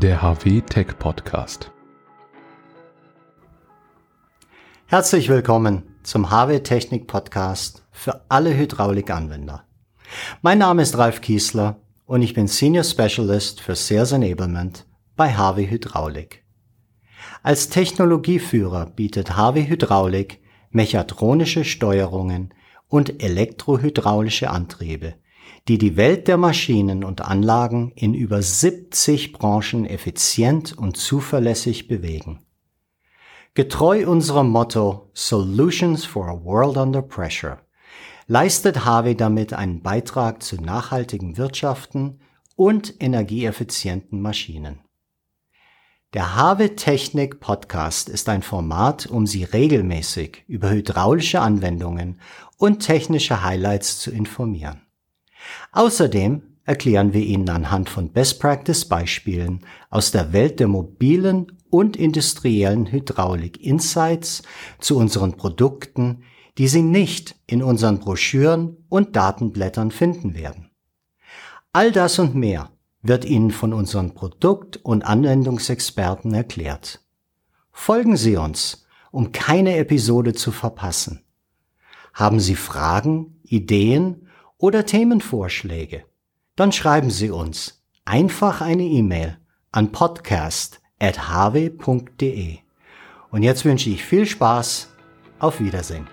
der HW Tech Podcast. Herzlich willkommen zum HW Technik Podcast für alle Hydraulikanwender. Mein Name ist Ralf Kiesler und ich bin Senior Specialist für Sales Enablement bei HW Hydraulik. Als Technologieführer bietet HW Hydraulik mechatronische Steuerungen und elektrohydraulische Antriebe, die die Welt der Maschinen und Anlagen in über 70 Branchen effizient und zuverlässig bewegen. Getreu unserem Motto Solutions for a World Under Pressure leistet HW damit einen Beitrag zu nachhaltigen Wirtschaften und energieeffizienten Maschinen. Der HW Technik Podcast ist ein Format, um Sie regelmäßig über hydraulische Anwendungen und technische Highlights zu informieren. Außerdem erklären wir Ihnen anhand von Best Practice Beispielen aus der Welt der mobilen und industriellen Hydraulik Insights zu unseren Produkten, die Sie nicht in unseren Broschüren und Datenblättern finden werden. All das und mehr wird Ihnen von unseren Produkt- und Anwendungsexperten erklärt. Folgen Sie uns, um keine Episode zu verpassen. Haben Sie Fragen, Ideen oder Themenvorschläge? Dann schreiben Sie uns einfach eine E-Mail an podcast.hw.de. Und jetzt wünsche ich viel Spaß. Auf Wiedersehen.